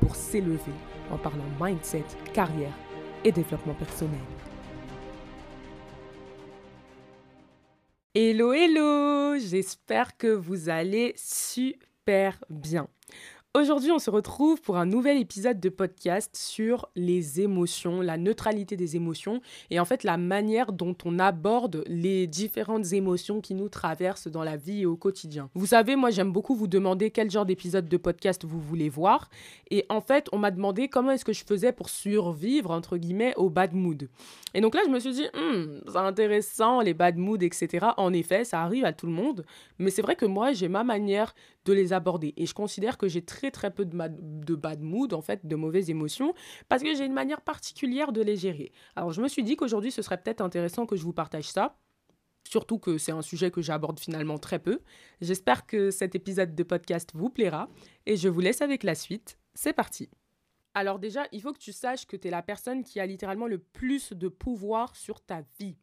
pour s'élever en parlant mindset, carrière et développement personnel. Hello, hello J'espère que vous allez super bien. Aujourd'hui, on se retrouve pour un nouvel épisode de podcast sur les émotions, la neutralité des émotions et en fait la manière dont on aborde les différentes émotions qui nous traversent dans la vie et au quotidien. Vous savez, moi j'aime beaucoup vous demander quel genre d'épisode de podcast vous voulez voir et en fait, on m'a demandé comment est-ce que je faisais pour survivre entre guillemets au bad mood. Et donc là, je me suis dit, hmm, c'est intéressant les bad moods, etc. En effet, ça arrive à tout le monde, mais c'est vrai que moi j'ai ma manière de les aborder. Et je considère que j'ai très très peu de, de bad mood, en fait, de mauvaises émotions, parce que j'ai une manière particulière de les gérer. Alors je me suis dit qu'aujourd'hui, ce serait peut-être intéressant que je vous partage ça. Surtout que c'est un sujet que j'aborde finalement très peu. J'espère que cet épisode de podcast vous plaira et je vous laisse avec la suite. C'est parti. Alors déjà, il faut que tu saches que tu es la personne qui a littéralement le plus de pouvoir sur ta vie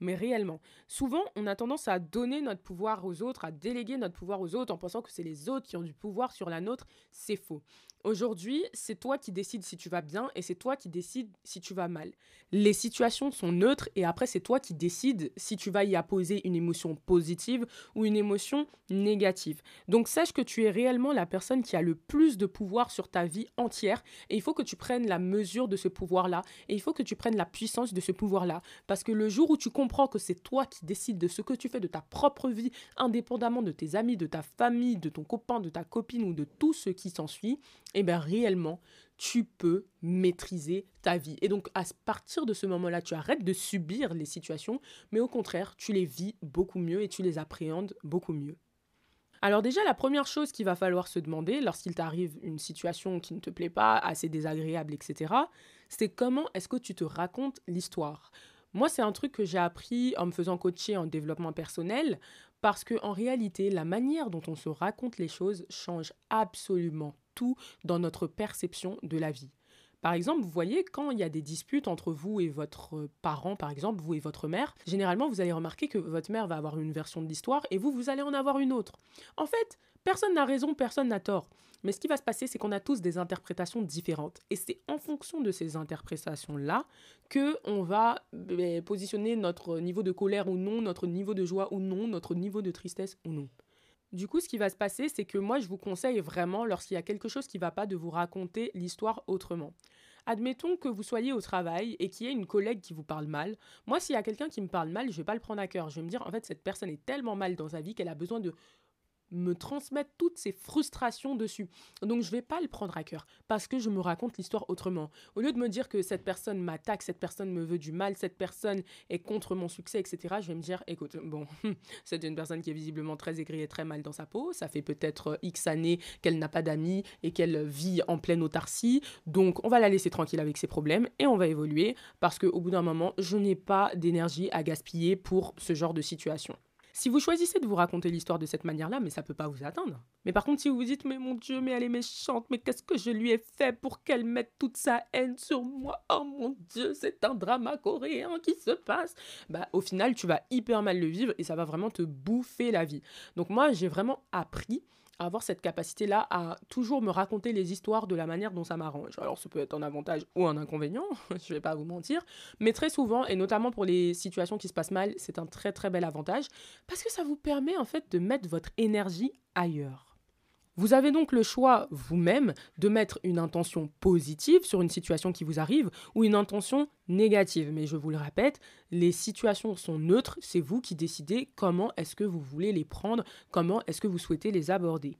mais réellement. Souvent, on a tendance à donner notre pouvoir aux autres, à déléguer notre pouvoir aux autres en pensant que c'est les autres qui ont du pouvoir sur la nôtre. C'est faux. Aujourd'hui, c'est toi qui décides si tu vas bien et c'est toi qui décides si tu vas mal. Les situations sont neutres et après, c'est toi qui décides si tu vas y apposer une émotion positive ou une émotion négative. Donc, sache que tu es réellement la personne qui a le plus de pouvoir sur ta vie entière et il faut que tu prennes la mesure de ce pouvoir-là et il faut que tu prennes la puissance de ce pouvoir-là. Parce que le jour où tu comprends que c'est toi qui décides de ce que tu fais de ta propre vie, indépendamment de tes amis, de ta famille, de ton copain, de ta copine ou de tout ce qui s'ensuit, et eh bien réellement, tu peux maîtriser ta vie. Et donc, à partir de ce moment-là, tu arrêtes de subir les situations, mais au contraire, tu les vis beaucoup mieux et tu les appréhendes beaucoup mieux. Alors déjà, la première chose qu'il va falloir se demander lorsqu'il t'arrive une situation qui ne te plaît pas, assez désagréable, etc., c'est comment est-ce que tu te racontes l'histoire? Moi, c'est un truc que j'ai appris en me faisant coacher en développement personnel, parce que en réalité, la manière dont on se raconte les choses change absolument dans notre perception de la vie. Par exemple, vous voyez, quand il y a des disputes entre vous et votre parent, par exemple, vous et votre mère, généralement, vous allez remarquer que votre mère va avoir une version de l'histoire et vous, vous allez en avoir une autre. En fait, personne n'a raison, personne n'a tort. Mais ce qui va se passer, c'est qu'on a tous des interprétations différentes. Et c'est en fonction de ces interprétations-là que on va ben, positionner notre niveau de colère ou non, notre niveau de joie ou non, notre niveau de tristesse ou non. Du coup, ce qui va se passer, c'est que moi, je vous conseille vraiment, lorsqu'il y a quelque chose qui ne va pas, de vous raconter l'histoire autrement. Admettons que vous soyez au travail et qu'il y ait une collègue qui vous parle mal. Moi, s'il y a quelqu'un qui me parle mal, je ne vais pas le prendre à cœur. Je vais me dire, en fait, cette personne est tellement mal dans sa vie qu'elle a besoin de me transmettre toutes ces frustrations dessus. Donc je vais pas le prendre à cœur parce que je me raconte l'histoire autrement. Au lieu de me dire que cette personne m'attaque, cette personne me veut du mal, cette personne est contre mon succès, etc., je vais me dire, écoute, bon, c'est une personne qui est visiblement très aigrie et très mal dans sa peau, ça fait peut-être euh, X années qu'elle n'a pas d'amis et qu'elle vit en pleine autarcie, donc on va la laisser tranquille avec ses problèmes et on va évoluer parce qu'au bout d'un moment, je n'ai pas d'énergie à gaspiller pour ce genre de situation. Si vous choisissez de vous raconter l'histoire de cette manière-là, mais ça peut pas vous atteindre. Mais par contre, si vous vous dites, mais mon Dieu, mais elle est méchante, mais qu'est-ce que je lui ai fait pour qu'elle mette toute sa haine sur moi? Oh mon Dieu, c'est un drama coréen qui se passe. Bah, au final, tu vas hyper mal le vivre et ça va vraiment te bouffer la vie. Donc moi, j'ai vraiment appris avoir cette capacité-là à toujours me raconter les histoires de la manière dont ça m'arrange. Alors, ça peut être un avantage ou un inconvénient, je vais pas vous mentir, mais très souvent, et notamment pour les situations qui se passent mal, c'est un très très bel avantage parce que ça vous permet en fait de mettre votre énergie ailleurs. Vous avez donc le choix vous-même de mettre une intention positive sur une situation qui vous arrive ou une intention négative. Mais je vous le répète, les situations sont neutres, c'est vous qui décidez comment est-ce que vous voulez les prendre, comment est-ce que vous souhaitez les aborder.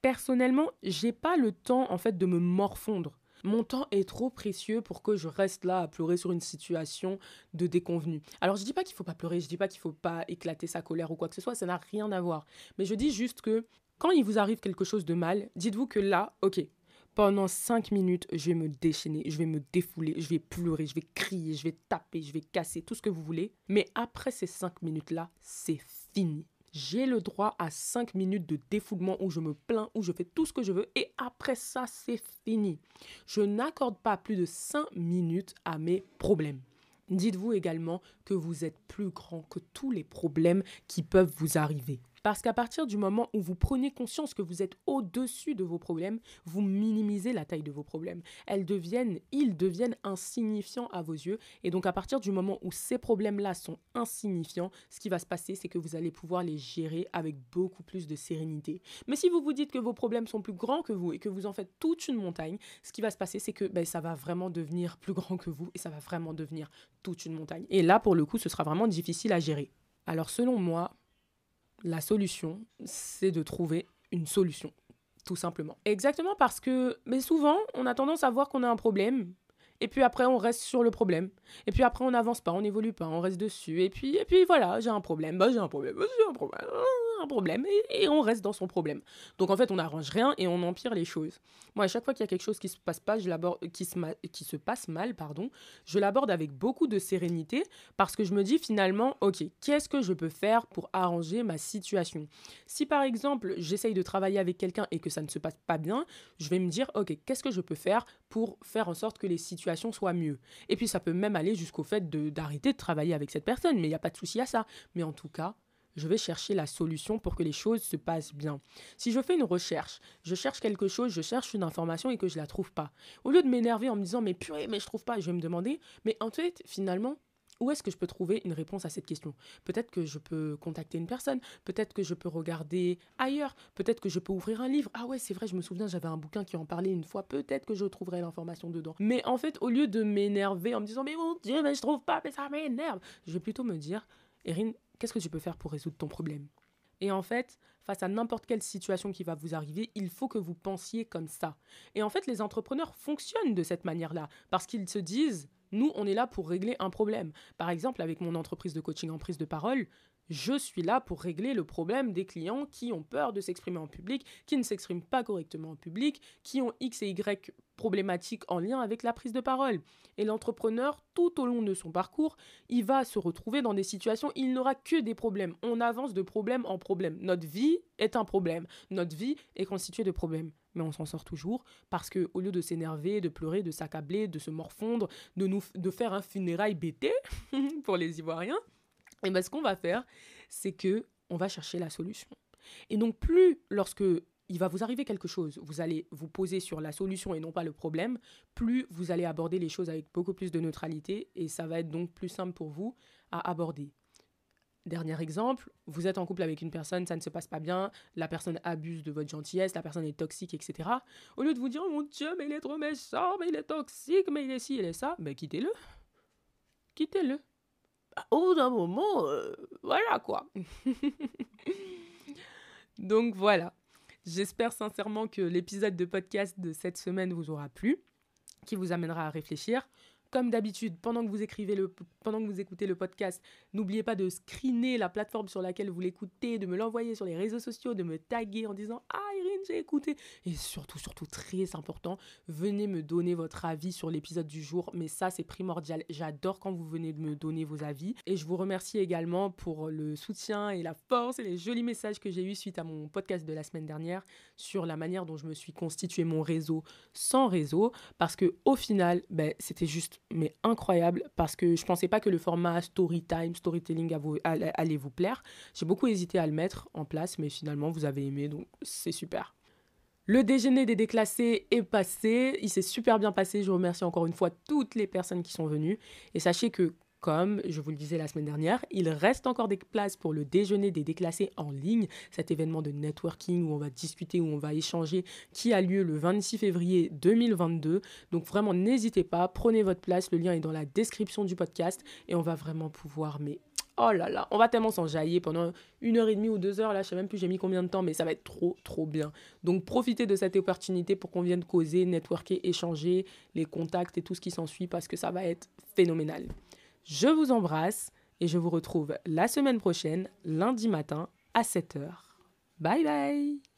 Personnellement, j'ai pas le temps en fait de me morfondre. Mon temps est trop précieux pour que je reste là à pleurer sur une situation de déconvenue. Alors je dis pas qu'il faut pas pleurer, je dis pas qu'il faut pas éclater sa colère ou quoi que ce soit, ça n'a rien à voir. Mais je dis juste que quand il vous arrive quelque chose de mal, dites-vous que là, ok, Pendant 5 minutes, je vais me déchaîner, je vais me défouler, je vais pleurer, je vais crier, je vais taper, je vais casser, tout ce que vous voulez. Mais après ces 5 minutes-là, c'est fini. J'ai le droit à 5 minutes de défoulement où je me plains, où je fais tout ce que je veux. Et après ça, c'est fini. Je n'accorde pas plus de 5 minutes à mes problèmes. Dites-vous également que vous êtes plus grand que tous les problèmes qui peuvent vous arriver. Parce qu'à partir du moment où vous prenez conscience que vous êtes au-dessus de vos problèmes, vous minimisez la taille de vos problèmes. Elles deviennent, ils deviennent insignifiants à vos yeux. Et donc à partir du moment où ces problèmes-là sont insignifiants, ce qui va se passer, c'est que vous allez pouvoir les gérer avec beaucoup plus de sérénité. Mais si vous vous dites que vos problèmes sont plus grands que vous et que vous en faites toute une montagne, ce qui va se passer, c'est que ben, ça va vraiment devenir plus grand que vous et ça va vraiment devenir toute une montagne. Et là, pour le coup, ce sera vraiment difficile à gérer. Alors selon moi, la solution, c'est de trouver une solution, tout simplement. Exactement parce que, mais souvent, on a tendance à voir qu'on a un problème, et puis après on reste sur le problème, et puis après on n'avance pas, on n'évolue pas, on reste dessus, et puis, et puis voilà, j'ai un problème, bah j'ai un problème, bah, j'ai un problème. Un problème. Et, on reste dans son problème. Donc en fait, on n'arrange rien et on empire les choses. Moi, à chaque fois qu'il y a quelque chose qui se passe pas, je qui se, qui se passe mal, pardon, je l'aborde avec beaucoup de sérénité parce que je me dis finalement, ok, qu'est-ce que je peux faire pour arranger ma situation? Si par exemple, j'essaye de travailler avec quelqu'un et que ça ne se passe pas bien, je vais me dire, ok, qu'est-ce que je peux faire pour faire en sorte que les situations soient mieux Et puis ça peut même aller jusqu'au fait d'arrêter de travailler avec cette personne, mais il n'y a pas de souci à ça. Mais en tout cas, je vais chercher la solution pour que les choses se passent bien. Si je fais une recherche, je cherche quelque chose, je cherche une information et que je la trouve pas. Au lieu de m'énerver en me disant mais purée, mais je trouve pas, je vais me demander mais en fait, finalement, où est-ce que je peux trouver une réponse à cette question? Peut-être que je peux contacter une personne, peut-être que je peux regarder ailleurs, peut-être que je peux ouvrir un livre. Ah ouais, c'est vrai, je me souviens, j'avais un bouquin qui en parlait une fois, peut-être que je trouverai l'information dedans. Mais en fait, au lieu de m'énerver en me disant mais mon Dieu, mais je trouve pas, mais ça m'énerve, je vais plutôt me dire, Erin, qu'est-ce que tu peux faire pour résoudre ton problème? Et en fait, face à n'importe quelle situation qui va vous arriver, il faut que vous pensiez comme ça. Et en fait, les entrepreneurs fonctionnent de cette manière-là, parce qu'ils se disent, nous, on est là pour régler un problème. Par exemple, avec mon entreprise de coaching en prise de parole, je suis là pour régler le problème des clients qui ont peur de s'exprimer en public, qui ne s'expriment pas correctement en public, qui ont X et Y problématiques en lien avec la prise de parole. Et l'entrepreneur, tout au long de son parcours, il va se retrouver dans des situations, il n'aura que des problèmes. On avance de problème en problème. Notre vie est un problème. Notre vie est constituée de problèmes. Mais on s'en sort toujours parce que au lieu de s'énerver, de pleurer, de s'accabler, de se morfondre, de nous de faire un funérail bêté pour les Ivoiriens, et bien ce qu'on va faire, c'est que on va chercher la solution. Et donc plus lorsque il va vous arriver quelque chose, vous allez vous poser sur la solution et non pas le problème, plus vous allez aborder les choses avec beaucoup plus de neutralité et ça va être donc plus simple pour vous à aborder. Dernier exemple, vous êtes en couple avec une personne, ça ne se passe pas bien, la personne abuse de votre gentillesse, la personne est toxique, etc. Au lieu de vous dire, oh mon Dieu, mais il est trop méchant, mais il est toxique, mais il est ci, il est ça, ben quittez-le. Quittez-le au bout d'un moment, euh, voilà quoi. Donc voilà. J'espère sincèrement que l'épisode de podcast de cette semaine vous aura plu, qui vous amènera à réfléchir. Comme d'habitude, pendant que vous écoutez le podcast, n'oubliez pas de screener la plateforme sur laquelle vous l'écoutez, de me l'envoyer sur les réseaux sociaux, de me taguer en disant Ah j'ai écouté. Et surtout, surtout très important, venez me donner votre avis sur l'épisode du jour. Mais ça, c'est primordial. J'adore quand vous venez de me donner vos avis. Et je vous remercie également pour le soutien et la force et les jolis messages que j'ai eus suite à mon podcast de la semaine dernière sur la manière dont je me suis constitué mon réseau sans réseau. Parce que au final, ben, c'était juste mais incroyable parce que je pensais pas que le format story time, storytelling allait vous plaire. J'ai beaucoup hésité à le mettre en place, mais finalement vous avez aimé, donc c'est super. Le déjeuner des déclassés est passé, il s'est super bien passé. Je remercie encore une fois toutes les personnes qui sont venues. Et sachez que comme je vous le disais la semaine dernière, il reste encore des places pour le déjeuner des déclassés en ligne, cet événement de networking où on va discuter, où on va échanger, qui a lieu le 26 février 2022. Donc vraiment, n'hésitez pas, prenez votre place, le lien est dans la description du podcast et on va vraiment pouvoir, mais oh là là, on va tellement s'enjailler pendant une heure et demie ou deux heures, là je sais même plus j'ai mis combien de temps, mais ça va être trop trop bien. Donc profitez de cette opportunité pour qu'on vienne causer, networker, échanger, les contacts et tout ce qui s'ensuit parce que ça va être phénoménal. Je vous embrasse et je vous retrouve la semaine prochaine, lundi matin à 7h. Bye bye